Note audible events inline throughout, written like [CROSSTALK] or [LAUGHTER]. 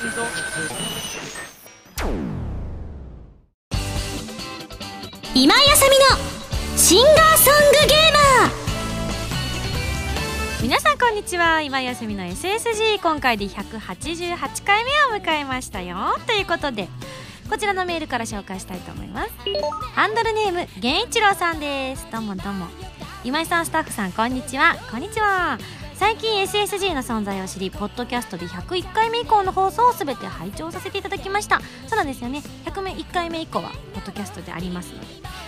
今井あさみのシンガーソングゲーマー。皆さんこんにちは。今休みの SSG 今回で188回目を迎えましたよ。ということでこちらのメールから紹介したいと思います。ハンドルネーム源一郎さんです。どうもどうも。今井さんスタッフさんこんにちは。こんにちは。最近 SSG の存在を知りポッドキャストで101回目以降の放送を全て拝聴させていただきました。そうなんですよね。101回目以降はポッドキャストでありますので。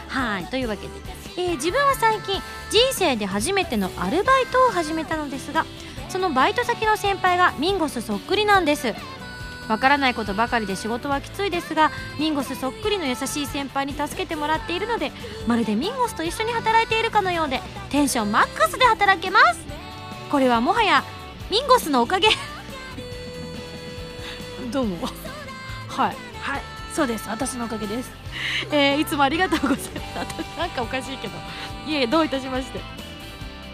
はい。というわけで、えー自分は最近人生で初めてのアルバイトを始めたのですがそのバイト先の先輩がミンゴスそっくりなんです。わからないことばかりで仕事はきついですがミンゴスそっくりの優しい先輩に助けてもらっているのでまるでミンゴスと一緒に働いているかのようでテンションマックスで働けます。これはもはやミンゴスのおかげ。どうも。はい。はい。そうです。私のおかげです。えーいつもありがとうございます。[LAUGHS] なんかおかしいけど。いえどういたしまして。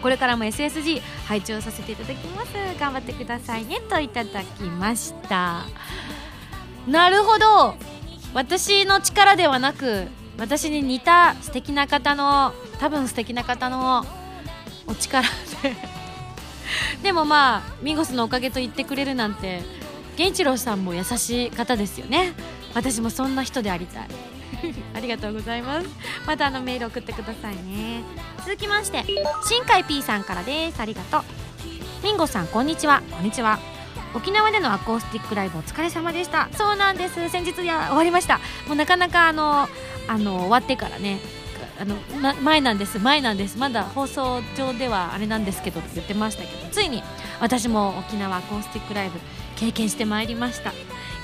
これからも SSG 拝聴させていただきます。頑張ってくださいね。といただきました。なるほど。私の力ではなく私に似た素敵な方の多分素敵な方のお力で [LAUGHS] でもまあミンゴスのおかげと言ってくれるなんて源一郎さんも優しい方ですよね。私もそんな人でありたい。[LAUGHS] ありがとうございます。またあのメール送ってくださいね。続きまして新海 P さんからです。ありがとう。ミンゴさんこんにちは。こんにちは。沖縄でのアコースティックライブお疲れ様でした。そうなんです。先日や終わりました。もうなかなかあのあの終わってからねあのな前なんです。前なんです。まだ放送上ではあれなんですけどって言ってましたけどついに私も沖縄アコースティックライブ経験してまいりました。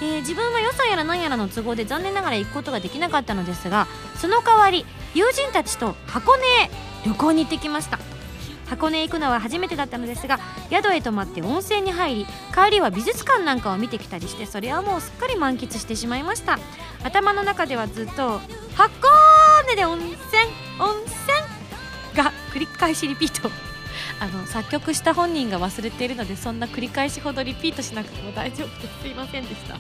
えー自分は予算やら何やらの都合で残念ながら行くことができなかったのですがその代わり友人たちと箱根へ旅行に行ってきました。箱根へ行くのは初めてだったのですが宿へ泊まって温泉に入り帰りは美術館なんかを見てきたりしてそれはもうすっかり満喫してしまいました。頭の中ではずっと「箱で温泉温泉」が繰り返しリピート。[LAUGHS] あの作曲した本人が忘れているのでそんな繰り返しほどリピートしなくても大丈夫です。すいませんでした。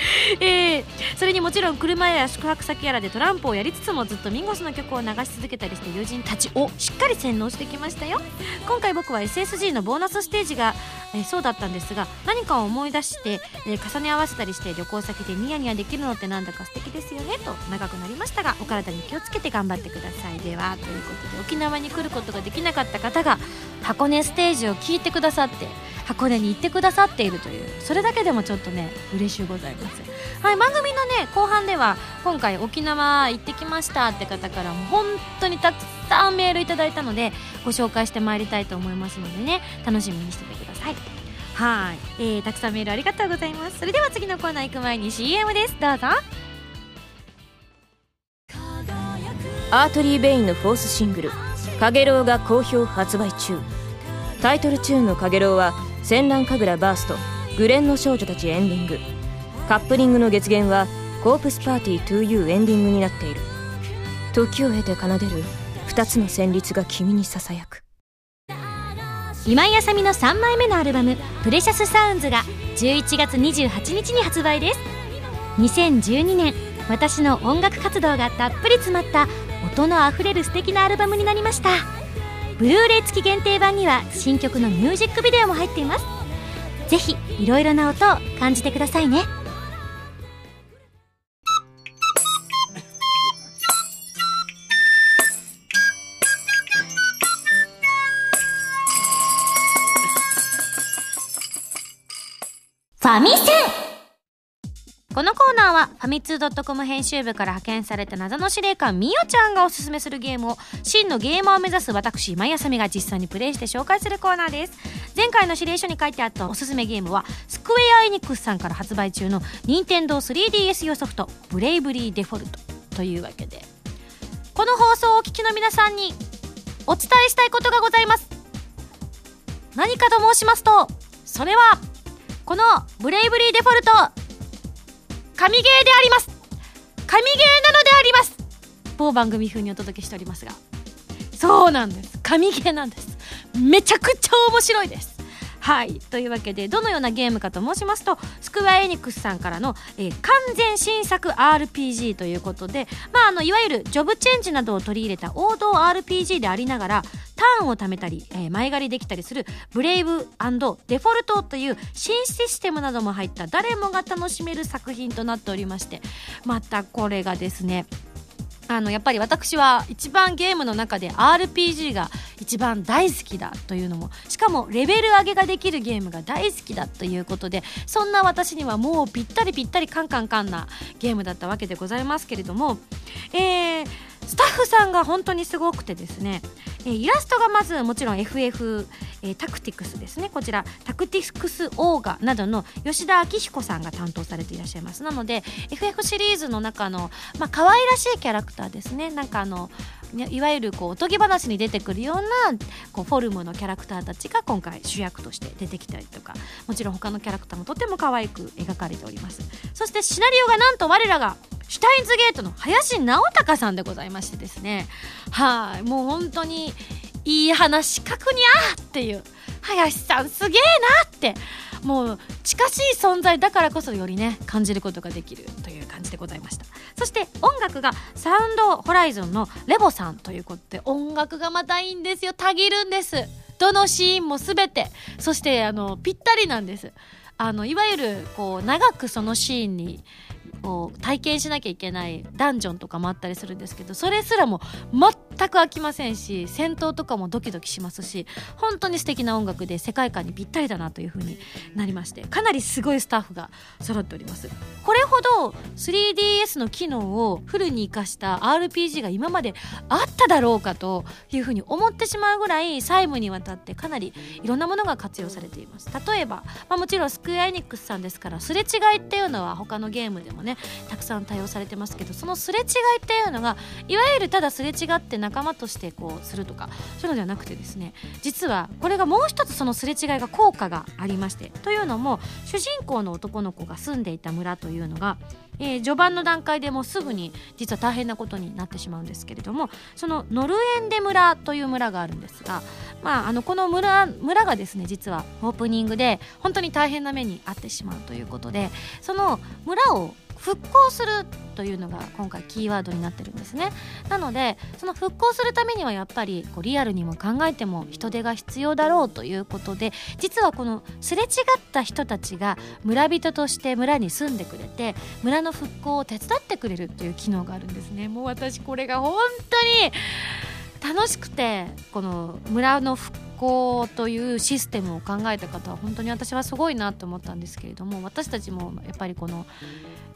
[LAUGHS] えーそれにもちろん車や宿泊先やらでトランプをやりつつもずっとミンゴスの曲を流し続けたりして友人たちをしっかり洗脳してきましたよ。今回僕は SSG のボーナスステージが、えーそうだったんですが何かを思い出して、えー重ね合わせたりして旅行先でニヤニヤできるのってなんだか素敵ですよねと長くなりましたがお体に気をつけて頑張ってください。ではということで沖縄に来ることができなかった方が箱根ステージを聞いてくださって箱根に行ってくださっているというそれだけでもちょっとね嬉しゅうございます。はい番組のね後半では今回沖縄行ってきましたって方からも本当にたくさんメールいただいたのでご紹介してまいりたいと思いますのでね楽しみにしててください。はい、えー、たくさんメールありがとうございます。それでは次のコーナー行く前に CM です。どうぞ。アートリー・ベインのフォースシングル「かげろう」が好評発売中。タイトルチューンの「かげろう」は「戦乱神楽バースト」「グレンの少女たち」エンディング。カップリングの月限は「コープスパーティー 2U」エンディングになっている。時を経て奏でる二つの旋律が君にささやく。今井あさみの3枚目のアルバム「プレシャスサウンズが11月28日に発売です。2012年私の音楽活動がたっぷり詰まった音のあふれる素敵なアルバムになりました。ブルーレイ付き限定版には新曲のミュージックビデオも入っています。ぜひいろいろな音を感じてくださいね。ファミセン。コーナーはファミツー .com 編集部から派遣された謎の司令官みよちゃんがおすすめするゲームを真のゲーマーを目指す私今井あさみが実際にプレイして紹介するコーナーです。前回の指令書に書いてあったおすすめゲームはスクエア・エニックスさんから発売中の任天堂 3DS 用ソフトブレイブリーデフォルトというわけでこの放送をお聞きの皆さんにお伝えしたいことがございます。何かと申しますとそれはこのブレイブリーデフォルト神ゲーであります。神ゲーなのであります。某番組風にお届けしておりますが。そうなんです。神ゲーなんです。めちゃくちゃ面白いです。はい。というわけでどのようなゲームかと申しますとスクエア・エニックスさんからの、えー、完全新作 RPG ということで、まあ、あのいわゆるジョブチェンジなどを取り入れた王道 RPG でありながらターンを貯めたり、えー、前借りできたりするブレイブデフォルトという新システムなども入った誰もが楽しめる作品となっておりましてまたこれがですねあのやっぱり私は一番ゲームの中で RPG が一番大好きだというのもしかもレベル上げができるゲームが大好きだということでそんな私にはもうぴったりぴったりカンカンカンなゲームだったわけでございますけれども、えー、スタッフさんが本当にすごくてですね、えイラストがまずもちろん FF、え、タクティクスですね。こちらタクティクスオーガなどの吉田明彦さんが担当されていらっしゃいます。なので FF シリーズの中のまあ可愛らしいキャラクターですね。なんかあのいわゆるこうおとぎ話に出てくるようなこうフォルムのキャラクターたちが今回主役として出てきたりとかもちろん他のキャラクターもとても可愛く描かれております。そしてシナリオがなんと我らがシュタインズゲートの林直隆さんでございましてですね。はいもう本当にいい話かくにゃーっていう。林さんすげえなって。もう近しい存在だからこそよりね感じることができるという感じでございました。そして音楽がサウンドホライゾンのレボさんということで音楽がまたいいんですよたぎるんです。どのシーンも全て。そしてあのぴったりなんです。あのいわゆるこう長くそのシーンにを体験しなきゃいけないダンジョンとかもあったりするんですけどそれすらも全く飽きませんし戦闘とかもドキドキしますし本当に素敵な音楽で世界観にぴったりだなというふうになりましてかなりすごいスタッフが揃っております。これほど 3DS の機能をフルに生かした RPG が今まであっただろうかというふうに思ってしまうぐらい細部にわたってかなりいろんなものが活用されています。例えば、まあ、もちろんスクエアエニックスさんですからすれ違いっていうのは他のゲームでもねたくさん対応されてますけどそのすれ違いっていうのがいわゆるただすれ違ってな仲間としてこうするとかそういうのではなくてですね実はこれがもう一つそのすれ違いが効果がありましてというのも主人公の男の子が住んでいた村というのがえー、序盤の段階でもうすぐに実は大変なことになってしまうんですけれどもそのノルエンデ村という村があるんですが、まあ、あのこの村村がですね実はオープニングで本当に大変な目に遭ってしまうということでその村を復興するというのが今回キーワードになってるんですね。なのでその復興するためにはやっぱりこうリアルにも考えても人手が必要だろうということで実はこのすれ違った人たちが村人として村に住んでくれて村の復興を手伝ってくれるという機能があるんですね。もう私これが本当に楽しくてこの村の復興というシステムを考えた方は本当に私はすごいなと思ったんですけれども私たちもやっぱりこの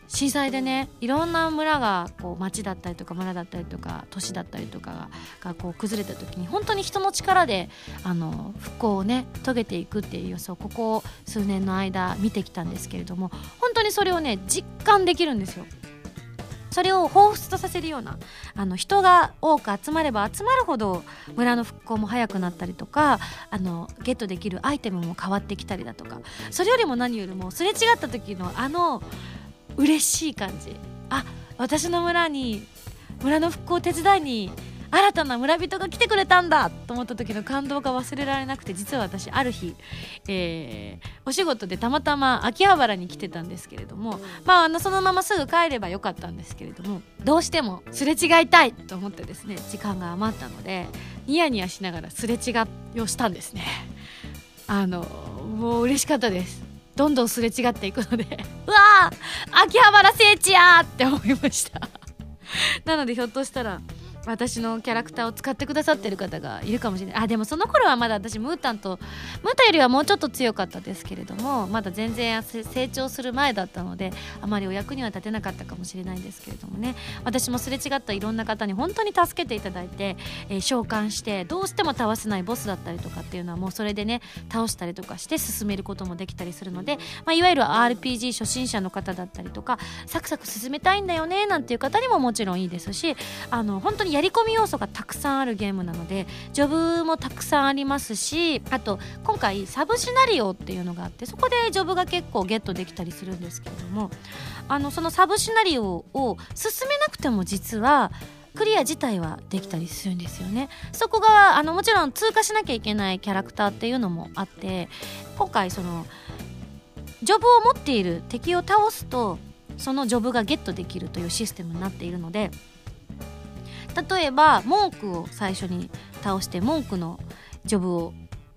震災でねいろんな村がこう町だったりとか村だったりとか都市だったりとかがこう崩れた時に本当に人の力であの復興をね遂げていくっていう様子をここ数年の間見てきたんですけれども本当にそれをね実感できるんですよ。それを彷彿とさせるようなあの人が多く集まれば集まるほど村の復興も早くなったりとかあのゲットできるアイテムも変わってきたりだとかそれよりも何よりもすれ違った時のあの嬉しい感じ。あ私の村に村の復興を手伝いに新たな村人が来てくれたんだと思った時の感動が忘れられなくて実は私ある日、えー、お仕事でたまたま秋葉原に来てたんですけれども、まあ、あのそのまますぐ帰ればよかったんですけれどもどうしてもすれ違いたいと思ってですね時間が余ったのでニヤニヤしながらすれ違いをしたんですね。あのもう嬉しかったです。どんどんすれ違っていくので [LAUGHS] うわー秋葉原聖地やって思いました。[LAUGHS] なのでひょっとしたら私のキャラクターを使ってくださってる方がいるかもしれない。あでもその頃はまだ私ムータンとムータンよりはもうちょっと強かったですけれどもまだ全然成長する前だったのであまりお役には立てなかったかもしれないんですけれどもね。私もすれ違ったいろんな方に本当に助けていただいて、えー、召喚してどうしても倒せないボスだったりとかっていうのはもうそれでね倒したりとかして進めることもできたりするので、まあ、いわゆる RPG 初心者の方だったりとかサクサク進めたいんだよねなんていう方にももちろんいいですしあの本当にやり込み要素がたくさんあるゲームなのでジョブもたくさんありますしあと今回サブシナリオっていうのがあってそこでジョブが結構ゲットできたりするんですけれどもあのそのサブシナリオを進めなくても実はクリア自体はできたりするんですよね。そこがあのもちろん通過しなきゃいけないキャラクターっていうのもあって今回そのジョブを持っている敵を倒すとそのジョブがゲットできるというシステムになっているので例えば文句を最初に倒して文句のジョブを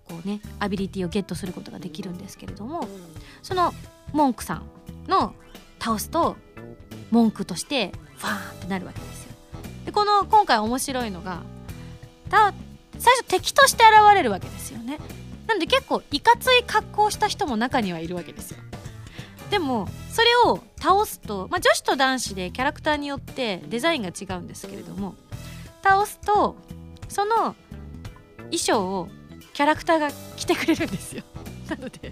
こうねアビリティをゲットすることができるんですけれどもその文句さんの倒すと文句としてファーンってなるわけですよ。でこの今回面白いのがた最初敵として現れるわけですよね。なんで結構いかつい格好をした人も中にはいるわけですよ。でもそれを倒すと、まあ、女子と男子でキャラクターによってデザインが違うんですけれども倒すとその衣装をキャラクターが着てくれるんですよ。[LAUGHS] なので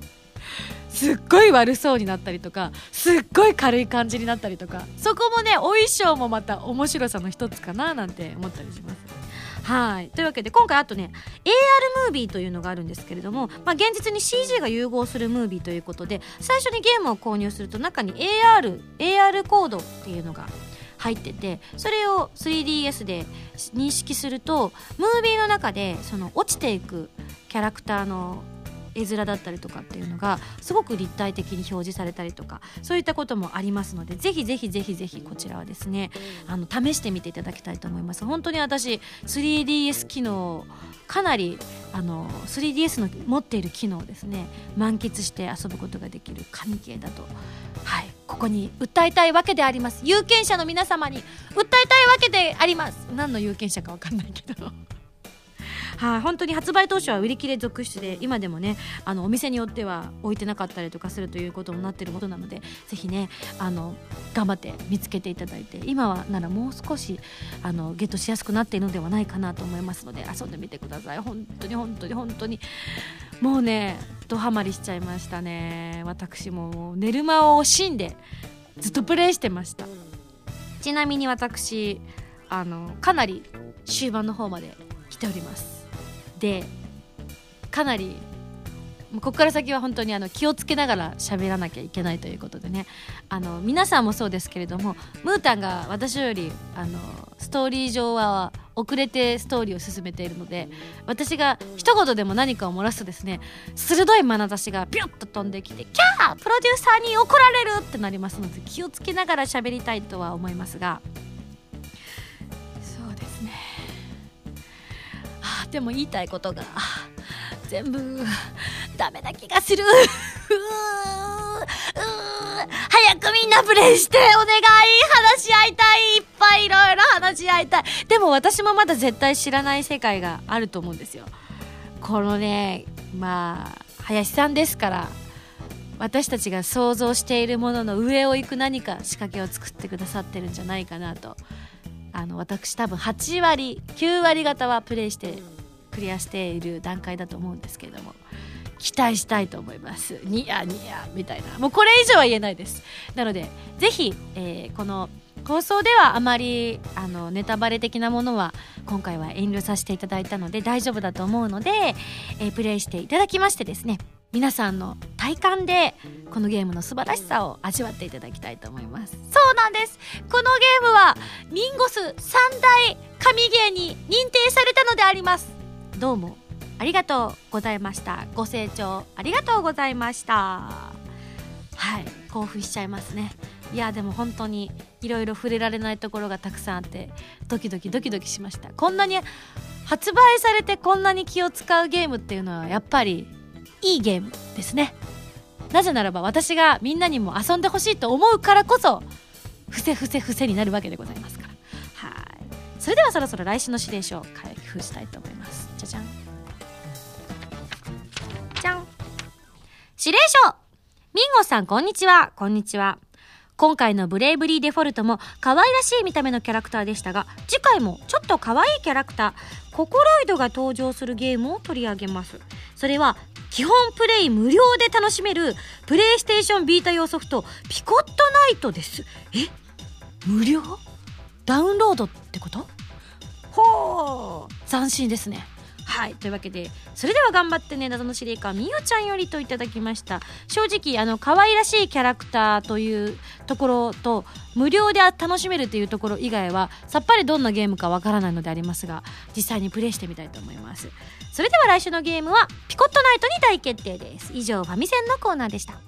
すっごい悪そうになったりとかすっごい軽い感じになったりとかそこもねお衣装もまた面白さの一つかななんて思ったりします。はい。というわけで今回あとね AR ムービーというのがあるんですけれども、まあ、現実に CG が融合するムービーということで最初にゲームを購入すると中に AR, AR コードっていうのが入っててそれを 3DS で認識するとムービーの中でその落ちていくキャラクターの絵面だったりとかっていうのがすごく立体的に表示されたりとかそういったこともありますのでぜひぜひぜひぜひこちらはですねあの試してみていただきたいと思います。本当に私 3DS 機能かなりあの 3DS の持っている機能ですね満喫して遊ぶことができる神ゲーだとはいここに訴えたいわけであります。有権者の皆様に訴えたいわけであります。何の有権者か分かんないけど。はい、本当に発売当初は売り切れ続出で今でもねあのお店によっては置いてなかったりとかするということになってることなのでぜひねあの頑張って見つけていただいて今はならもう少しあのゲットしやすくなっているのではないかなと思いますので遊んでみてください。本当に本当に本当に。もうねドハマりしちゃいましたね。私も寝る間を惜しんでずっとプレイしてました。ちなみに私あのかなり終盤の方まで来ております。でかなりここから先は本当にあの気をつけながら喋らなきゃいけないということでねあの皆さんもそうですけれどもムータンが私よりあのストーリー上は遅れてストーリーを進めているので私が一言でも何かを漏らすとですね鋭い眼差しがビュッと飛んできて「キャープロデューサーに怒られる!」ってなりますので気をつけながら喋りたいとは思いますがでも言いたいことが全部ダメな気がする。早くみんなプレイしてお願い。話し合いたい。いっぱいいろいろ話し合いたい。でも私もまだ絶対知らない世界があると思うんですよ。このねまあ林さんですから私たちが想像しているものの上を行く何か仕掛けを作ってくださってるんじゃないかなと。あの私多分8割9割方はプレイしてクリアしている段階だと思うんですけれども期待したいと思います。ニヤニヤみたいな。もうこれ以上は言えないです。なのでぜひ、えー、この放送ではあまりあのネタバレ的なものは今回は遠慮させていただいたので大丈夫だと思うので、えー、プレイしていただきましてですね皆さんの体感でこのゲームの素晴らしさを味わっていただきたいと思います。そうなんです。このゲームはミンゴス三大神ゲーに認定されたのであります。どうもありがとうございました。ご清聴ありがとうございました。はい興奮しちゃいますね。いやでも本当にいろいろ触れられないところがたくさんあってドキドキドキドキしました。こんなに発売されてこんなに気を使うゲームっていうのはやっぱりいいゲームですね。なぜならば私がみんなにも遊んでほしいと思うからこそふせふせふせになるわけでございますから。それではそろそろ来週の指令書を開封したいと思います。じゃじゃん。じゃん。指令書。ミンゴさんこんにちは。こんにちは。今回のブレイブリーデフォルトも可愛らしい見た目のキャラクターでしたが次回もちょっと可愛いキャラクターココロイドが登場するゲームを取り上げます。それは基本プレイ無料で楽しめるプレイステーションビータ用ソフトピコットナイトです。え？無料？ダウンロードってこと？ほう。斬新ですね。はい。というわけでそれでは頑張ってね謎の司令官みおちゃんよりといただきました。正直あの可愛らしいキャラクターというところと無料で楽しめるというところ以外はさっぱりどんなゲームかわからないのでありますが実際にプレイしてみたいと思います。それでは来週のゲームはピコットナイトに大決定です。以上ファミセンのコーナーでした。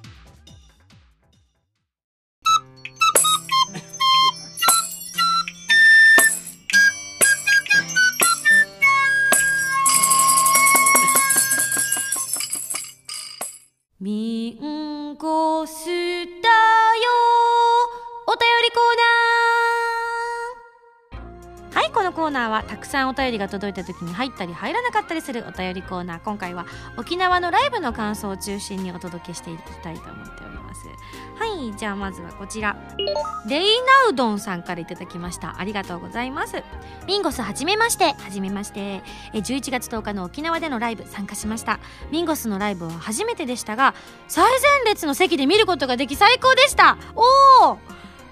ナーはたくさんお便りが届いた時に入ったり入らなかったりするお便りコーナー今回は沖縄のライブの感想を中心にお届けしていきたいと思っております。はいじゃあまずはこちら。レイナウドンさんからいただきました。ありがとうございます。ミンゴスはじめまして。はじめまして。え11月10日の沖縄でのライブ参加しました。ミンゴスのライブは初めてでしたが最前列の席で見ることができ最高でした。おお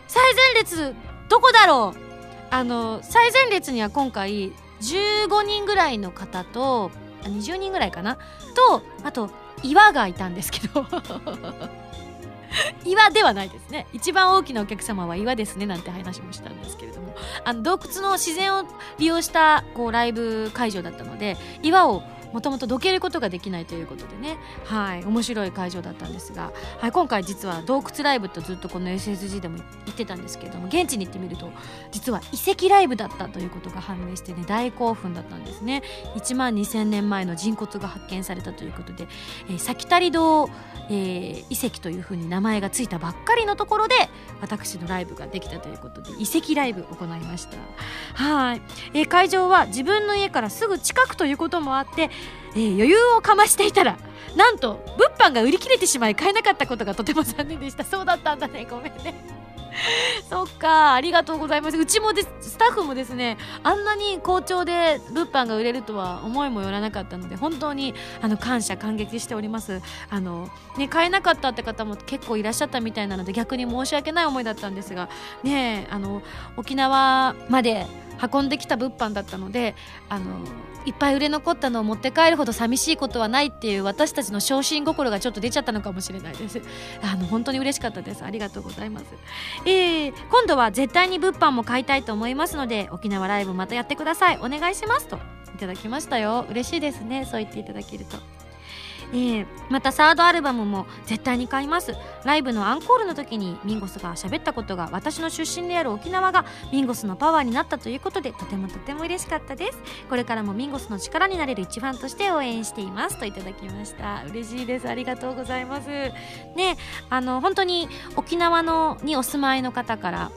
最前列どこだろう?あの最前列には今回15人ぐらいの方と20人ぐらいかな？とあと岩がいたんですけど。[LAUGHS] 岩ではないですね。一番大きなお客様は岩ですねなんて話もしたんですけれども。あの洞窟の自然を利用したこうライブ会場だったので岩をもともとどけることができないということでね。はい。面白い会場だったんですが、はい、今回実は洞窟ライブとずっとこの SSG でも言ってたんですけれども現地に行ってみると実は遺跡ライブだったということが判明してね大興奮だったんですね。1万2000年前の人骨が発見されたということで、えー、先谷堂、えー、遺跡というふうに名前がついたばっかりのところで私のライブができたということで遺跡ライブ行いました。はい、えー、会場は自分の家からすぐ近くということもあってえー、余裕をかましていたらなんと物販が売り切れてしまい買えなかったことがとても残念でした。そうだったんだね。ごめんね。[LAUGHS] そっか。ありがとうございます。うちもでスタッフもですねあんなに好調で物販が売れるとは思いもよらなかったので本当にあの感謝感激しております。あの、ね、買えなかったって方も結構いらっしゃったみたいなので逆に申し訳ない思いだったんですがねあの沖縄まで運んできた物販だったのであのいっぱい売れ残ったのを持って帰るほど寂しいことはないっていう私たちの昇進心がちょっと出ちゃったのかもしれないです。[LAUGHS] あの本当に嬉しかったです。ありがとうございます。えー、今度は絶対に物販も買いたいと思いますので沖縄ライブまたやってください。お願いしますといただきましたよ。嬉しいですね。そう言っていただけると。えー、またサードアルバムも絶対に買います。ライブのアンコールの時にミンゴスが喋ったことが私の出身である沖縄がミンゴスのパワーになったということでとてもとても嬉しかったです。これからもミンゴスの力になれる一ファンとして応援しています。といただきました。嬉しいです。ありがとうございます。ねあの本当に沖縄のにお住まいの方から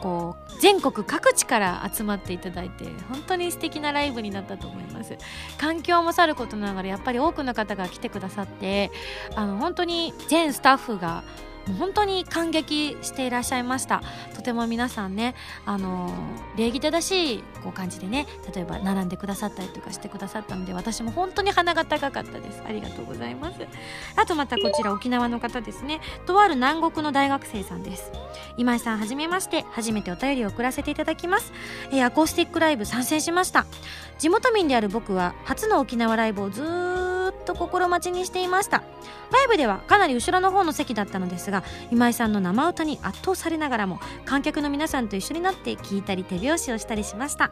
こう全国各地から集まっていただいて本当に素敵なライブになったと思います。環境もさることながらやっぱり多くの方が来てくださってあの本当に全スタッフがもう本当に感激していらっしゃいました。とても皆さんねあの礼儀正しいこう感じでね例えば並んでくださったりとかしてくださったので私も本当に鼻が高かったです。ありがとうございます。あとまたこちら沖縄の方ですね。とある南国の大学生さんです。今井さんはじめまして。初めてお便りを送らせていただきます、えー、アコースティックライブ参戦しました。地元民である僕は初の沖縄ライブをずっとずっと心待ちにしていました。ライブではかなり後ろの方の席だったのですが今井さんの生歌に圧倒されながらも観客の皆さんと一緒になって聴いたり手拍子をしたりしました、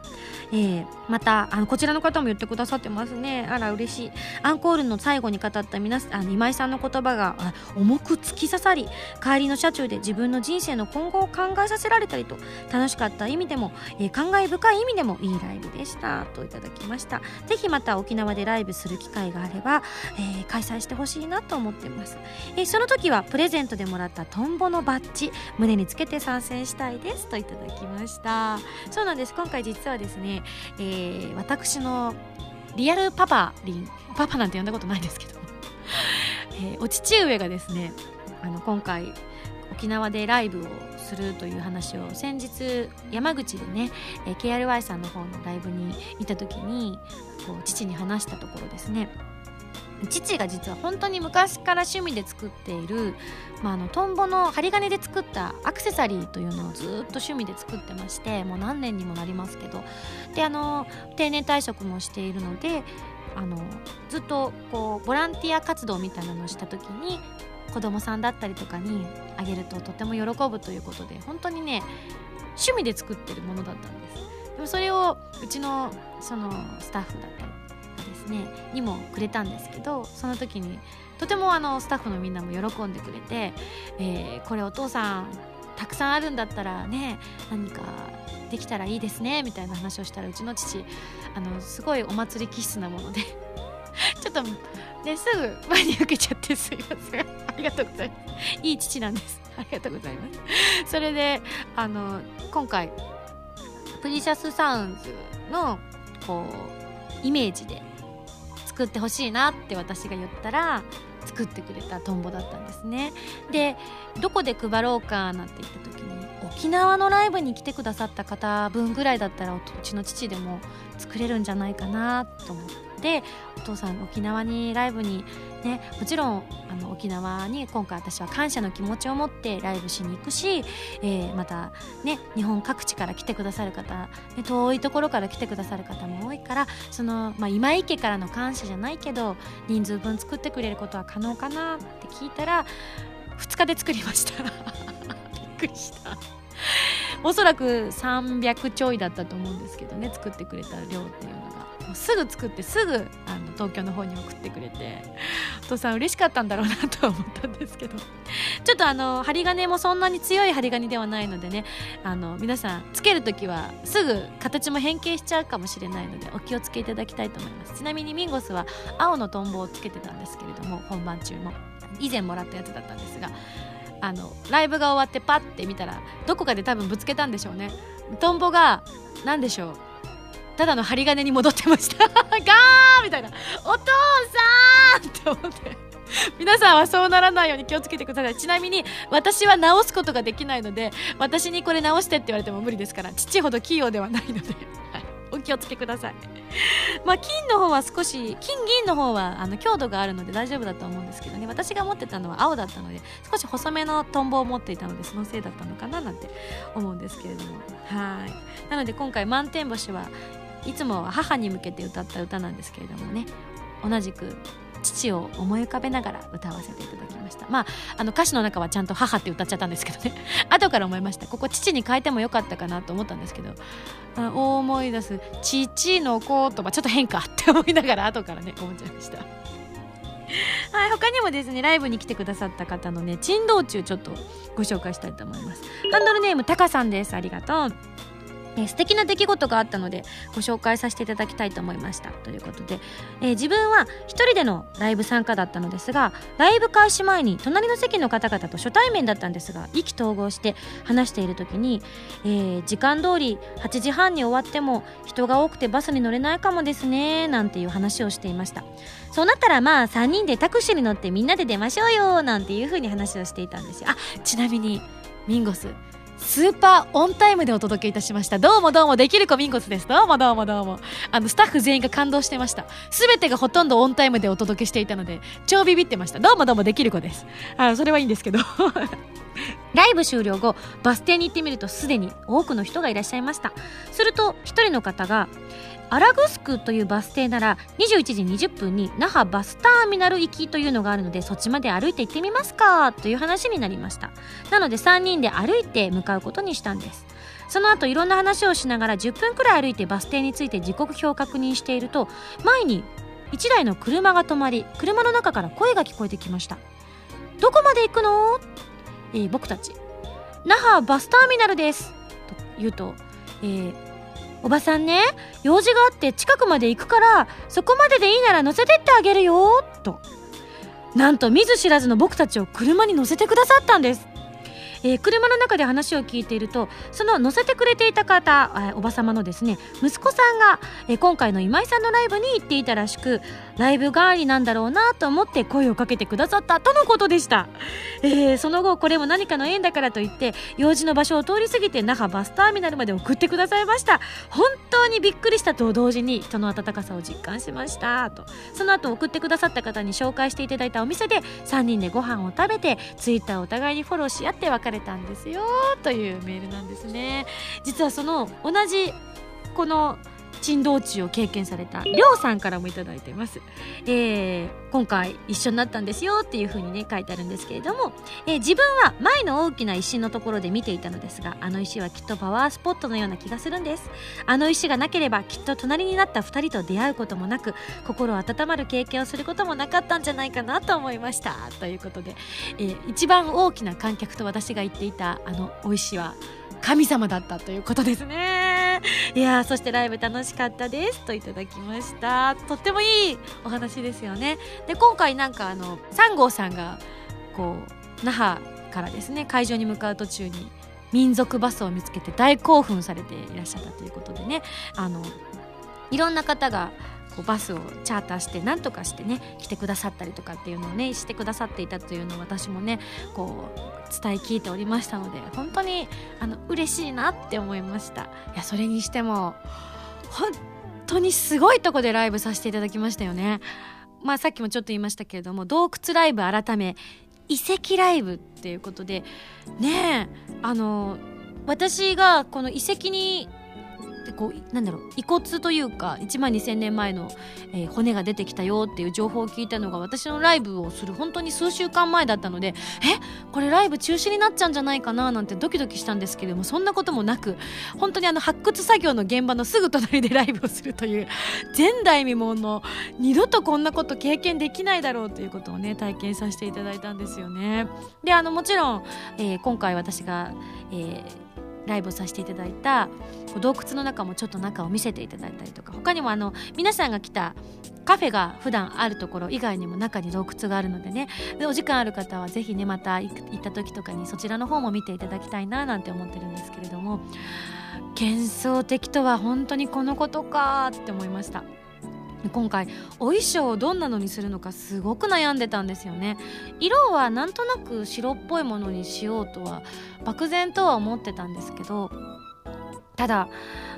えー、またあのこちらの方も言ってくださってますね。あら嬉しい。アンコールの最後に語った皆あの今井さんの言葉が重く突き刺さり帰りの車中で自分の人生の今後を考えさせられたりと楽しかった意味でも、えー、感慨深い意味でもいいライブでした。といただきました。ぜひまた沖縄でライブする機会があれば、えー、開催してほしいなと思ってます、えー、その時はプレゼントでもらったトンボのバッジ胸につけて参戦したいですといただきました。そうなんです。今回実はですね、えー、私のリアルパパリンパパなんて呼んだことないんですけど、[LAUGHS] えー、お父上がですねあの今回沖縄でライブをするという話を先日山口でね、えー、KRY さんの方のライブに行った時にこう父に話したところですね。父が実は本当に昔から趣味で作っている、まあ、あのトンボの針金で作ったアクセサリーというのをずっと趣味で作ってましてもう何年にもなりますけど。であの定年退職もしているのであのずっとこうボランティア活動みたいなのをした時に子供さんだったりとかにあげるととても喜ぶということで本当にね趣味で作ってるものだったんです。でもそれをうちのそのスタッフだったりねにもくれたんですけどその時にとてもあのスタッフのみんなも喜んでくれて、えー、これお父さんたくさんあるんだったらね何かできたらいいですねみたいな話をしたらうちの父あのすごいお祭り気質なもので [LAUGHS] ちょっとねすぐ前に受けちゃってすいません。ありがとうございます。いい父なんです。ありがとうございます。それであの今回プリシャスサウンズのこうイメージで作ってほしいなって私が言ったら作ってくれたトンボだったんですね。でどこで配ろうかなんて言った時に沖縄のライブに来てくださった方分ぐらいだったらうちの父でも作れるんじゃないかなと思って。お父さん沖縄にライブにねもちろんあの沖縄に今回私は感謝の気持ちを持ってライブしに行くし、えー、またね日本各地から来てくださる方、ね、遠いところから来てくださる方も多いからその、まあ、今池からの感謝じゃないけど人数分作ってくれることは可能かなって聞いたら2日で作りました。[LAUGHS] びっくりした。おそらく300ちょいだったと思うんですけどね作ってくれた量っていうのもうすぐ作ってすぐあの東京の方に送ってくれてお父さん嬉しかったんだろうなとは思ったんですけど。[LAUGHS] ちょっとあの針金もそんなに強い針金ではないのでねあの皆さんつける時はすぐ形も変形しちゃうかもしれないのでお気をつけいただきたいと思います。ちなみにミンゴスは青のトンボをつけてたんですけれども本番中も。以前もらったやつだったんですがあのライブが終わってパッて見たらどこかで多分ぶつけたんでしょうね。トンボが何でしょう。ただの針金に戻ってました。[LAUGHS] ガーみたいな。お父さんって思って。皆さんはそうならないように気をつけてください。ちなみに私は直すことができないので私にこれ直してって言われても無理ですから父ほど器用ではないので、お気をつけください。まあ金の方は少し金銀の方はあの強度があるので大丈夫だと思うんですけどね。私が持ってたのは青だったので少し細めのトンボを持っていたのでそのせいだったのかななんて思うんですけれども。はい。なので今回満天星はいつもは母に向けて歌った歌なんですけれどもね同じく父を思い浮かべながら歌わせていただきました。まああの歌詞の中はちゃんと母って歌っちゃったんですけどね。[LAUGHS] 後から思いました。ここ父に変えてもよかったかなと思ったんですけど。あ思い出す。父の言葉ちょっと変かって思いながら後からね思っちゃいました。[LAUGHS] はい、他にもですねライブに来てくださった方のね珍道中ちょっとご紹介したいと思います。ハンドルネームタカさんです。ありがとう。えー、素敵な出来事があったのでご紹介させていただきたいと思いました。ということで、えー、自分は一人でのライブ参加だったのですがライブ開始前に隣の席の方々と初対面だったんですが意気投合して話している時に、えー、時間通り8時半に終わっても人が多くてバスに乗れないかもですねなんていう話をしていました。そうなったらまあ3人でタクシーに乗ってみんなで出ましょうよなんていう風に話をしていたんですよ。あちなみにミンゴススーパーオンタイムでお届けいたしました。どうもどうも、できる子ミンゴスです。どうもどうもどうも。あの、スタッフ全員が感動してました。すべてがほとんどオンタイムでお届けしていたので、超ビビってました。どうもどうも、できる子です。あ、それはいいんですけど。[LAUGHS] ライブ終了後、バス停に行ってみるとすでに多くの人がいらっしゃいました。すると、一人の方が、アラグスクというバス停なら21時20分に那覇バスターミナル行きというのがあるのでそっちまで歩いて行ってみますかという話になりました。なので3人で歩いて向かうことにしたんです。その後いろんな話をしながら10分くらい歩いてバス停について時刻表を確認していると前に1台の車が止まり車の中から声が聞こえてきました。どこまで行くの、えー、僕たち。那覇バスターミナルです。と言うと、えー、おばさんね用事があって近くまで行くからそこまででいいなら乗せてってあげるよと。なんと見ず知らずの僕たちを車に乗せてくださったんです。えー、車の中で話を聞いているとその乗せてくれていた方、えー、おば様のですね息子さんが、えー、今回の今井さんのライブに行っていたらしくライブ帰りなんだろうなと思って声をかけてくださったとのことでした、えー、その後これも何かの縁だからといって用事の場所を通り過ぎて那覇バスターミナルまで送ってくださいました。本当にびっくりしたと同時に人の温かさを実感しました。と。その後送ってくださった方に紹介していただいたお店で3人でご飯を食べてツイッターをお互いにフォローし合って別れたんですよ。というメールなんですね。実はその同じこの珍道中を経験されたりょうさんからもいただいてます、えー、今回一緒になったんですよっていう風にね書いてあるんですけれども、えー、自分は前の大きな石のところで見ていたのですがあの石はきっとパワースポットのような気がするんです。あの石がなければきっと隣になった2人と出会うこともなく心温まる経験をすることもなかったんじゃないかなと思いました。ということで、えー、一番大きな観客と私が言っていたあのお石は神様だったということですね。いやそしてライブ楽しかったですといただきました。とってもいいお話ですよね。で今回なんかあの3号さんがこう那覇からですね会場に向かう途中に民族バスを見つけて大興奮されていらっしゃったということでねあのいろんな方がこうバスをチャーターして何とかしてね来てくださったりとかっていうのをねしてくださっていたというのを私もねこう伝え聞いておりましたので本当にあの嬉しいなって思いました。いやそれにしても本当にすごいとこでライブさせていただきましたよね。まあさっきもちょっと言いましたけれども洞窟ライブ改め遺跡ライブっていうことでねえあの私がこの遺跡にこうなんだろう遺骨というか1万2000年前の、えー、骨が出てきたよっていう情報を聞いたのが私のライブをする本当に数週間前だったのでえ？これライブ中止になっちゃうんじゃないかななんてドキドキしたんですけれどもそんなこともなく本当にあの発掘作業の現場のすぐ隣でライブをするという前代未聞の二度とこんなこと経験できないだろうということをね体験させていただいたんですよね。であのもちろん、えー、今回私が、えーライブをさせていただいた洞窟の中もちょっと中を見せていただいたりとか他にもあの皆さんが来たカフェが普段あるところ以外にも中に洞窟があるのでねでお時間ある方は是非ねまた行った時とかにそちらの方も見ていただきたいななんて思ってるんですけれども幻想的とは本当にこのことかって思いました。今回お衣装をどんなのにするのかすごく悩んでたんですよね。色はなんとなく白っぽいものにしようとは漠然とは思ってたんですけどただ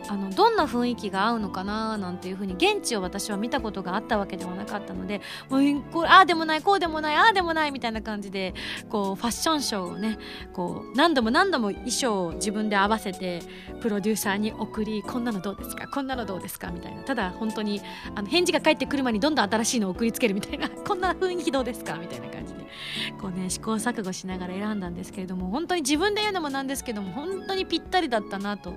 あのどんな雰囲気が合うのかななんていうふうに現地を私は見たことがあったわけではなかったのでもうこああでもないこうでもないああでもないみたいな感じでこうファッションショーをねこう何度も何度も衣装を自分で合わせてプロデューサーに送りこんなのどうですかこんなのどうですかみたいな。ただ本当にあの返事が返ってくる前にどんどん新しいのを送りつけるみたいな [LAUGHS] こんな雰囲気どうですかみたいな感じでこうね試行錯誤しながら選んだんですけれども本当に自分で言うのもなんですけども本当にぴったりだったなと。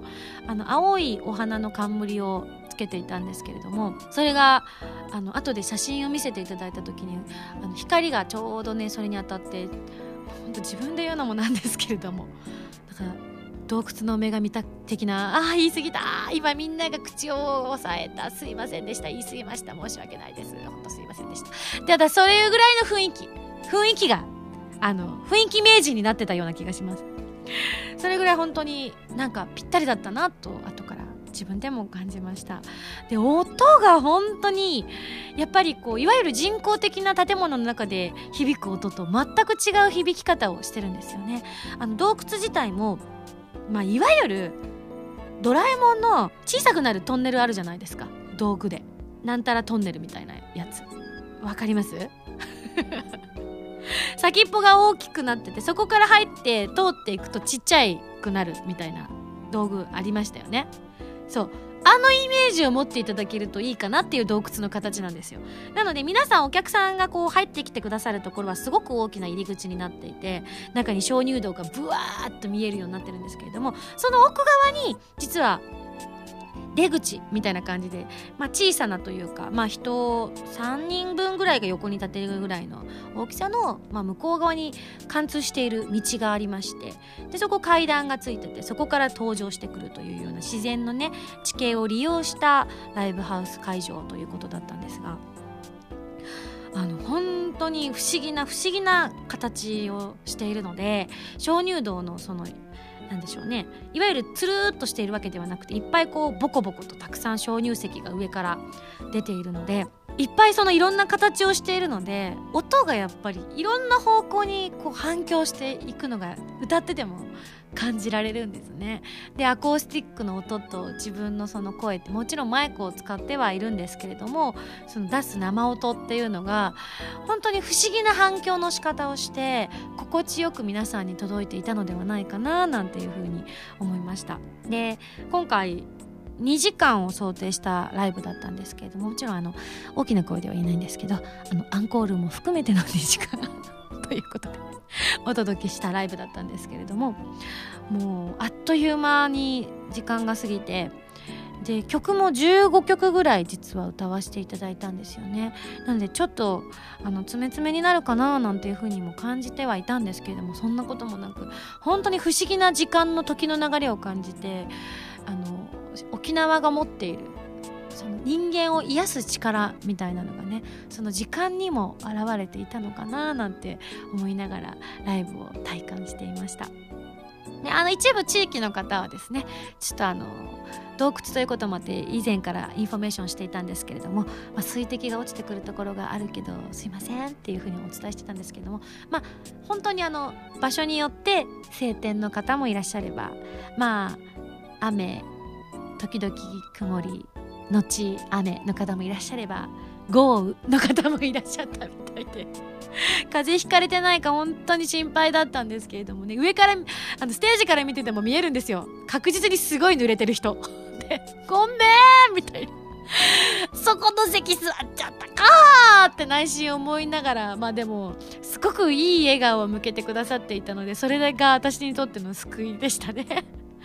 あの青いお花の冠をつけていたんですけれどもそれがあの後で写真を見せていただいた時にあの光がちょうどねそれに当たって本当自分で言うのもなんですけれどもだから洞窟の女神的なああ言い過ぎた今みんなが口を押さえたすいませんでした言い過ぎました申し訳ないです本当すいませんでした。ただそれぐらいの雰囲気雰囲気があの雰囲気名人になってたような気がします。それぐらい本当になんかぴったりだったなと後から自分でも感じました。で音が本当にやっぱりこういわゆる人工的な建物の中で響く音と全く違う響き方をしてるんですよね。あの洞窟自体もまあいわゆるドラえもんの小さくなるトンネルあるじゃないですか。道具で。なんたらトンネルみたいなやつ。わかります？先っぽが大きくなっててそこから入って通っていくとちっちゃいくなるみたいな道具ありましたよね。そう。あのイメージを持っていただけるといいかなっていう洞窟の形なんですよ。なので皆さんお客さんがこう入ってきてくださるところはすごく大きな入り口になっていて中に鍾乳洞がブワーッと見えるようになってるんですけれどもその奥側に実は出口みたいな感じで、まあ、小さなというか、まあ、人3人分ぐらいが横に立てるぐらいの大きさの、まあ、向こう側に貫通している道がありましてでそこ階段がついててそこから登場してくるというような自然のね地形を利用したライブハウス会場ということだったんですが。あの本当に不思議な不思議な形をしているので鍾乳洞のそのなんでしょうね。いわゆるつるっとしているわけではなくていっぱいこうボコボコとたくさん鍾乳石が上から出ているのでいっぱいそのいろんな形をしているので音がやっぱりいろんな方向にこう反響していくのが歌ってても感じられるんですね。でアコースティックの音と自分のその声ってもちろんマイクを使ってはいるんですけれどもその出す生音っていうのが本当に不思議な反響の仕方をして心地よく皆さんに届いていたのではないかななんていうふうに思いました。で今回2時間を想定したライブだったんですけれどももちろんあの大きな声では言えないんですけどあのアンコールも含めての2時間。ということで [LAUGHS] お届けしたライブだったんですけれどももうあっという間に時間が過ぎてで曲も15曲ぐらい実は歌わせていただいたんですよね。なのでちょっとあの詰め詰めになるかななんていうふうにも感じてはいたんですけれどもそんなこともなく本当に不思議な時間の時の流れを感じてあの沖縄が持っているその人間を癒す力みたいなのがねその時間にも現れていたのかななんて思いながらライブを体感していました。ね、あの一部地域の方はですねちょっとあの洞窟ということもあって以前からインフォメーションしていたんですけれども、まあ、水滴が落ちてくるところがあるけどすいませんっていうふうにお伝えしてたんですけれども、まあ、本当にあの場所によって晴天の方もいらっしゃればまあ雨時々曇り後雨の方もいらっしゃれば豪雨の方もいらっしゃったみたいで [LAUGHS] 風邪ひかれてないか本当に心配だったんですけれどもね上からあのステージから見てても見えるんですよ確実にすごい濡れてる人 [LAUGHS] で「ごめん!」みたいな。[LAUGHS] そこの席座っちゃったかーって内心思いながらまあでもすごくいい笑顔を向けてくださっていたのでそれが私にとっての救いでしたね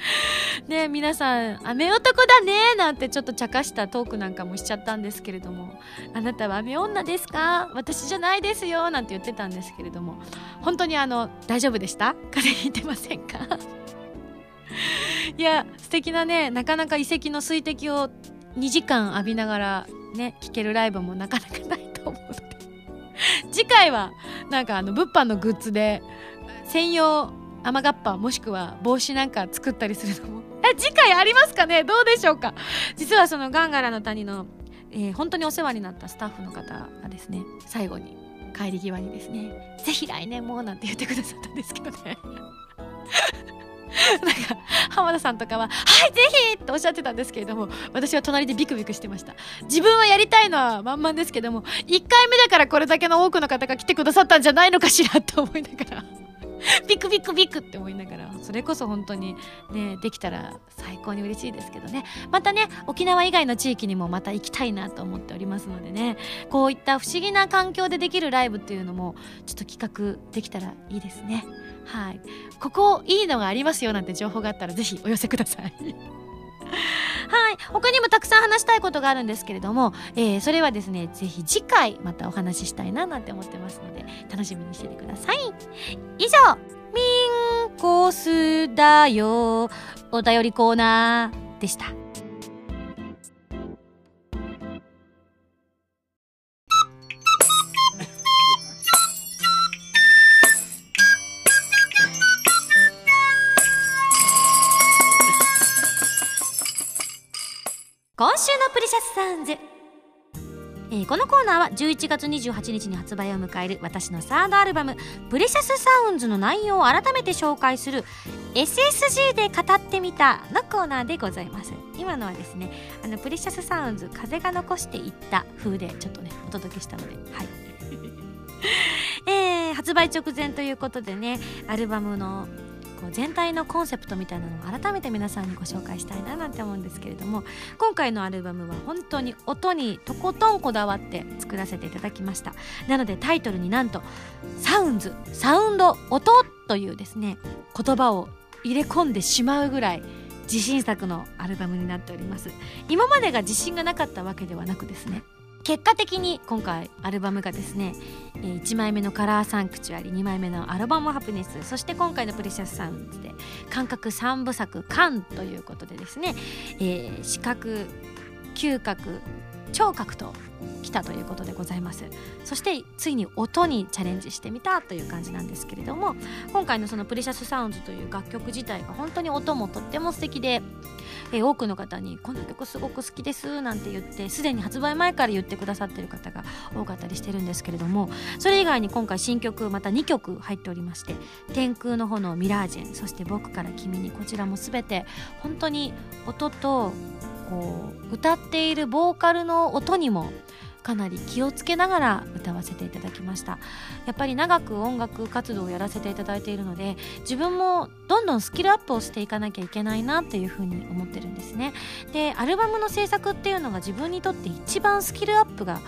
[LAUGHS] ね皆さん雨男だねなんてちょっと茶化したトークなんかもしちゃったんですけれどもあなたは雨女ですか？私じゃないですよなんて言ってたんですけれども本当にあの大丈夫でした？風邪ひいてませんか？[LAUGHS] いや素敵なねなかなか遺跡の水滴を2時間浴びながらね聴けるライブもなかなかないと思うので。次回はなんかあの物販のグッズで専用雨がっぱもしくは帽子なんか作ったりするのも。[LAUGHS] え次回ありますかね？どうでしょうか？実はそのガンガラの谷の、えー、本当にお世話になったスタッフの方がですね最後に帰り際にですねぜひ来年もなんて言ってくださったんですけどね。[LAUGHS] なんか浜田さんとかは「はいぜひ!」っておっしゃってたんですけれども私は隣でビクビクしてました。自分はやりたいのは満々ですけども1回目だからこれだけの多くの方が来てくださったんじゃないのかしらと思いながら。[LAUGHS] ビクビクビクって思いながらそれこそ本当にねできたら最高に嬉しいですけどね。またね沖縄以外の地域にもまた行きたいなと思っておりますのでね。こういった不思議な環境でできるライブっていうのもちょっと企画できたらいいですね。はい。ここいいのがありますよなんて情報があったら是非お寄せください。はい。他にもたくさん話したいことがあるんですけれども、えー、それはですねぜひ次回またお話ししたいななんて思ってますので楽しみにしててください。以上ミンコスだよ。お便りコーナーでした。今週の Precious Sounds、えー、このコーナーは11月28日に発売を迎える私のサードアルバム「Precious Sounds」の内容を改めて紹介する SSG で語ってみたのコーナーでございます。今のはですねあの Precious Sounds 風が残していった風でちょっとねお届けしたのではい。[LAUGHS] えー、発売直前ということでねアルバムのこう全体のコンセプトみたいなのを改めて皆さんにご紹介したいななんて思うんですけれども今回のアルバムは本当に音にとことんこだわって作らせていただきました。なのでタイトルになんと「サウンズ」「サウンド」「音」というですね言葉を入れ込んでしまうぐらい自信作のアルバムになっております。今までが自信がなかったわけではなくですね結果的に今回アルバムがですね1枚目の「カラーサンクチュアリ」2枚目の「アルバムハプネス」そして今回の「プレシャスサウンズ」で感覚3部作「カン」ということでですね、えー、視覚嗅覚聴覚と来たということでございます。そしてついに音にチャレンジしてみたという感じなんですけれども今回のその「プレシャスサウンズ」という楽曲自体が本当に音もとっても素敵で、え、多くの方に「この曲すごく好きです」なんて言ってすでに発売前から言ってくださってる方が多かったりしてるんですけれどもそれ以外に今回新曲また2曲入っておりまして「天空の炎ミラージェン」そして「僕から君に」こちらも全て本当に音とこう歌っているボーカルの音にもかなり気をつけながら歌わせていただきました。やっぱり長く音楽活動をやらせていただいているので自分もどんどんスキルアップをしていかなきゃいけないなっていうふうに思ってるんですね。でアルバムの制作っていうのが自分にとって一番スキルアップが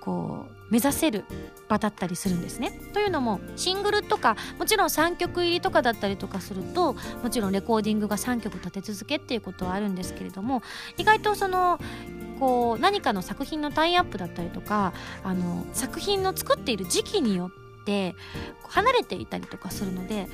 こう目指せる場だったりするんですね。というのもシングルとかもちろん3曲入りとかだったりとかするともちろんレコーディングが3曲立て続けっていうことはあるんですけれども意外とそのこう何かの作品のタイアップだったりとかあの作品の作っている時期によって離れていたりとかするので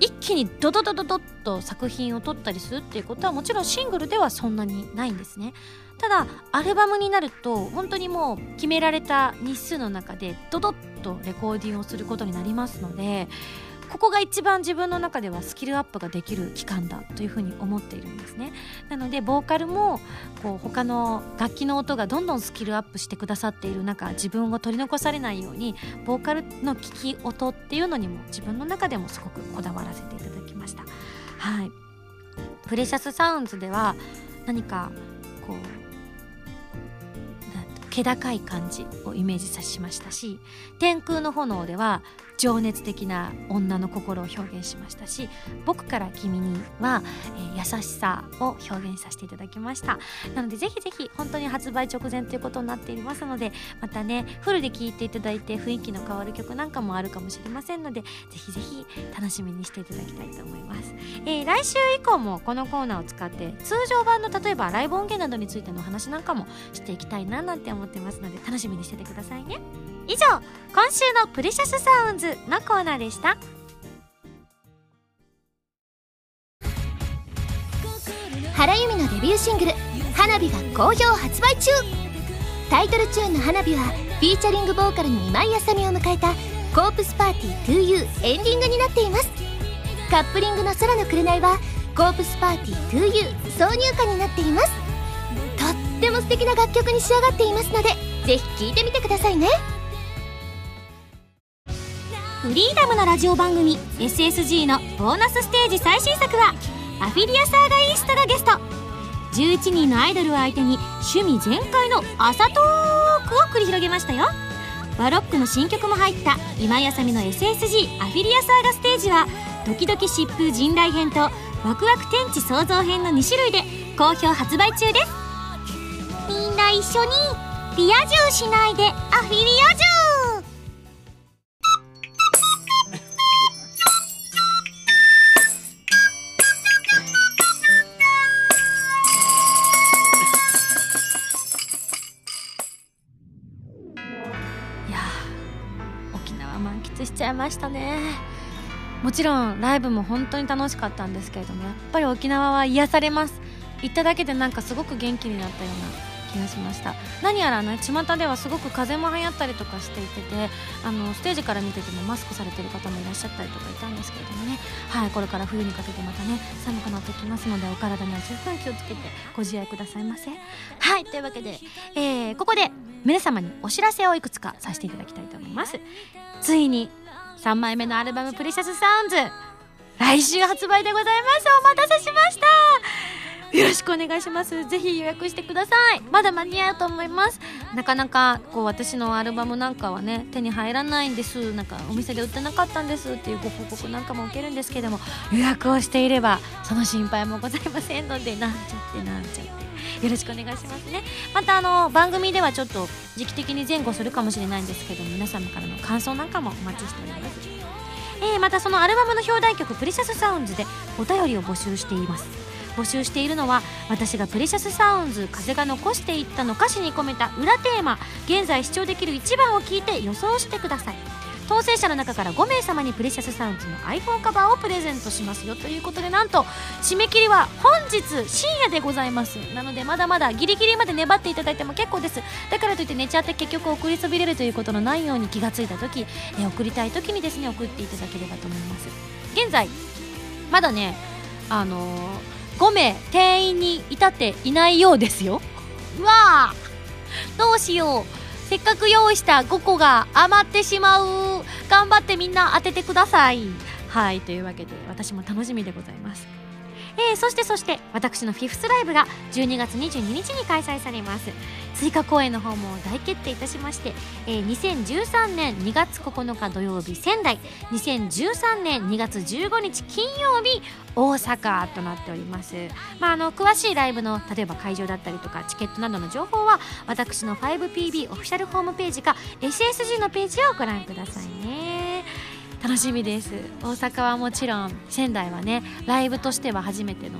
一気にドドドドドッと作品を撮ったりするっていうことはもちろんシングルではそんなにないんですね。ただアルバムになると本当にもう決められた日数の中でドドッとレコーディングをすることになりますのでここが一番自分の中ではスキルアップができる期間だというふうに思っているんですね。なのでボーカルもこう他の楽器の音がどんどんスキルアップしてくださっている中自分を取り残されないようにボーカルの聞き音っていうのにも自分の中でもすごくこだわらせていただきました。はい。プレシャスサウンズでは何かこう気高い感じをイメージさしましたし「天空の炎」では情熱的な女の心を表現しましたし僕から君には、えー、優しさを表現させていただきました。なのでぜひぜひ本当に発売直前ということになっていますのでまたねフルで聴いていただいて雰囲気の変わる曲なんかもあるかもしれませんのでぜひぜひ楽しみにしていただきたいと思います、えー、来週以降もこのコーナーを使って通常版の例えばライブ音源などについてのお話なんかもしていきたいななんて思思ってますので楽しみにしててくださいね。以上今週のプレシャスサウンズのコーナーでした。原由美のデビューシングル「花火」が好評発売中。タイトルチューンの「花火」はフィーチャリングボーカルに今井あさみを迎えた「コープスパーティー 2U」エンディングになっています。カップリングの「空の紅」は「コープスパーティー 2U」挿入歌になっています。っても素敵な楽曲に仕上がっていますのでぜひ聴いてみてくださいね。フリーダムのラジオ番組 SSG のボーナスステージ最新作はアフィリアサーガイーストがゲスト。11人のアイドルを相手に趣味全開の朝トークを繰り広げましたよ。バロックの新曲も入った今井あさみの SSG アフィリアサーガステージはドキドキ疾風陣雷編とワクワク天地創造編の2種類で好評発売中です。一緒にリア充しないでアフィリア充ちゃいましたね。もちろんライブも本当に楽しかったんですけれどもやっぱり沖縄は癒されます。行っただけでなんかすごく元気になったような気がしました。何やらね巷ではすごく風邪も流行ったりとかしていててあのステージから見ててもマスクされてる方もいらっしゃったりとかいたんですけれどもね。はいこれから冬にかけてまたね寒くなってきますのでお体には十分気をつけてご自愛くださいませ。はいというわけで、えー、ここで皆様にお知らせをいくつかさせていただきたいと思います。ついに3枚目のアルバム「プレシャスサウンズ」来週発売でございます。お待たせしました。[LAUGHS] よろしくお願いします。ぜひ予約してください。まだ間に合うと思います。なかなかこう私のアルバムなんかはね手に入らないんです。なんかお店で売ってなかったんです。っていうご報告なんかも受けるんですけども予約をしていればその心配もございませんのでなんちゃってなんちゃって。よろしくお願いしますね。またあの番組ではちょっと時期的に前後するかもしれないんですけど皆様からの感想なんかもお待ちしております。えー、またそのアルバムの表題曲「Precious Sounds」でお便りを募集しています。募集しているのは私が Precious Sounds 風が残していったの歌詞に込めた裏テーマ現在視聴できる1番を聞いて予想してください。当選者の中から5名様にプレシャスサウンズの iPhone カバーをプレゼントしますよ。ということでなんと締め切りは本日深夜でございます。なのでまだまだギリギリまで粘っていただいても結構です。だからといって寝ちゃって結局送りそびれるということのないように気がついた時、え送りたい時にですね送っていただければと思います。現在まだねあのー5名定員に至っていないようですよ。うわあどうしよう。せっかく用意した5個が余ってしまう。頑張ってみんな当ててください。はいというわけで私も楽しみでございます。えー、そしてそして私のフィフスライブが12月22日に開催されます。追加公演の方も大決定いたしまして、えー、2013年2月9日土曜日仙台2013年2月15日金曜日大阪となっております、まあ、あの詳しいライブの例えば会場だったりとかチケットなどの情報は私の 5PB オフィシャルホームページか SSG のページをご覧くださいね。楽しみです。大阪はもちろん仙台はねライブとしては初めての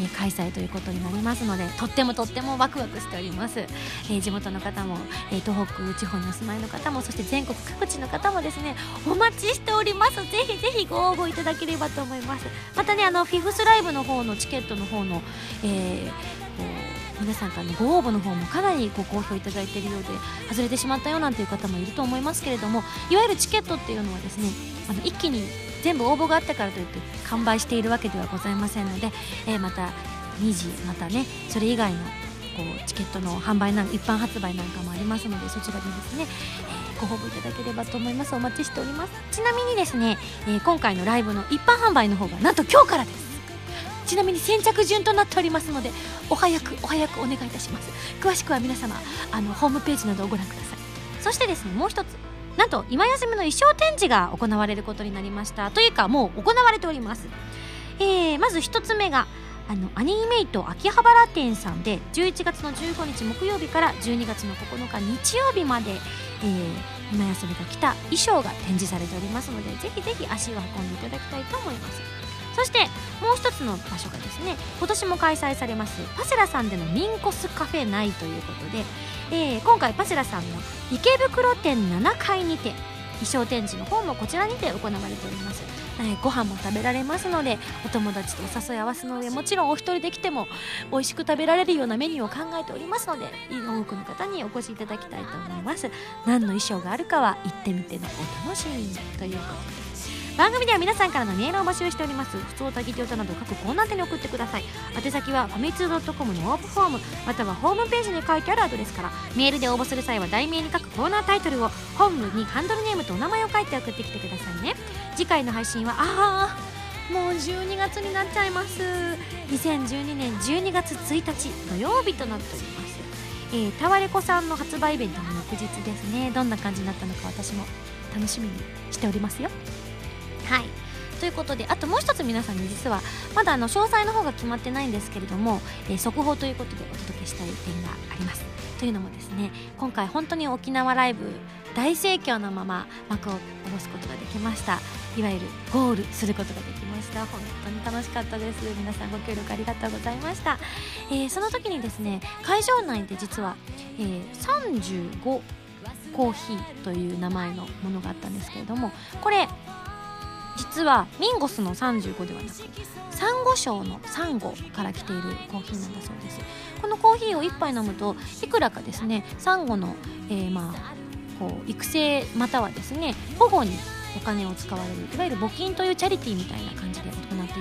えー、開催ということになりますのでとってもとってもワクワクしております、えー、地元の方も、えー、東北地方にお住まいの方もそして全国各地の方もですねお待ちしております。ぜひぜひご応募いただければと思います。またねあのフィフスライブの方のチケットの方の、え皆さんからのご応募の方もかなりご好評いただいているようで外れてしまったよなんていう方もいると思いますけれどもいわゆるチケットっていうのはですねあの一気に全部応募があったからといって完売しているわけではございませんので、えー、また2時またねそれ以外のこうチケットの販売なん一般発売なんかもありますのでそちらでですね、えー、ご応募いただければと思います。お待ちしております。ちなみにですね、えー、今回のライブの一般販売の方がなんと今日からです。ちなみに先着順となっておりますのでお早くお早くお願いいたします。詳しくは皆様あのホームページなどをご覧ください。そしてですねもう一つ。なんと今休みの衣装展示が行われることになりました。というかもう行われております、えー、まず1つ目があのアニメイト秋葉原店さんで11月の15日木曜日から12月の9日日曜日まで、えー、今休みが来た衣装が展示されておりますのでぜひぜひ足を運んでいただきたいと思います。そしてもう一つの場所がですね今年も開催されますパセラさんでのミンコスカフェ内ということでえー、今回パセラさんの池袋店7階にて衣装展示の方もこちらにて行われております、えー、ご飯も食べられますのでお友達とお誘い合わせの上もちろんお一人で来ても美味しく食べられるようなメニューを考えておりますので多くの方にお越しいただきたいと思います。何の衣装があるかは行ってみてのお楽しみに。ということです番組では皆さんからのメールを募集しております。普通おたぎて歌など各コーナー宛に送ってください。宛先はファミツー .com のオープンフォームまたはホームページに書いてあるアドレスから。メールで応募する際は題名に書くコーナータイトルを本部にハンドルネームとお名前を書いて送ってきてくださいね。次回の配信はああもう12月になっちゃいます。2012年12月1日土曜日となっております。えー、タワレコさんの発売イベントの翌日ですね。どんな感じになったのか私も楽しみにしておりますよ。はい。ということであともう一つ皆さんに実はまだあの詳細の方が決まってないんですけれども、えー、速報ということでお届けしたい点があります。というのもですね今回本当に沖縄ライブ大盛況のまま幕を下ろすことができました。いわゆるゴールすることができました。本当に楽しかったです。皆さんご協力ありがとうございました、えー、その時にですね会場内で実は、えー、35コーヒーという名前のものがあったんですけれどもこれ実はミンゴスの35ではなくサンゴ礁のサンゴから来ているコーヒーなんだそうです。このコーヒーを1杯飲むといくらかですねサンゴの、えー、まあこう育成またはですね保護にお金を使われるいわゆる募金というチャリティーみたいな感じで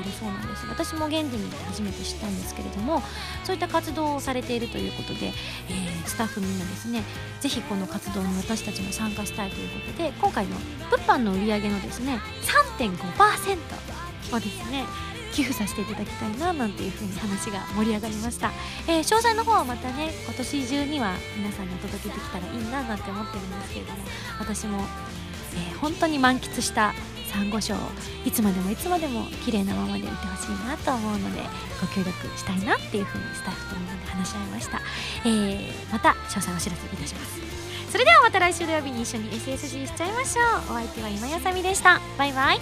ているそうなんです。私も現地に行って初めて知ったんですけれどもそういった活動をされているということで、えー、スタッフみんなですねぜひこの活動に私たちも参加したいということで今回の物販の売り上げのですね3.5%をですね寄付させていただきたいななんていう風に話が盛り上がりました、えー、詳細の方はまたね今年中には皆さんにお届けできたらいいななんて思ってるんですけれども私もえー、本当に満喫したサンゴ礁いつまでもいつまでも綺麗なままでいてほしいなと思うのでご協力したいなっていうふうにスタッフとみんなで話し合いました、えー、また詳細お知らせいたします。それではまた来週土曜日に一緒に SSG しちゃいましょう。お相手は今やさみでした。バイバイ。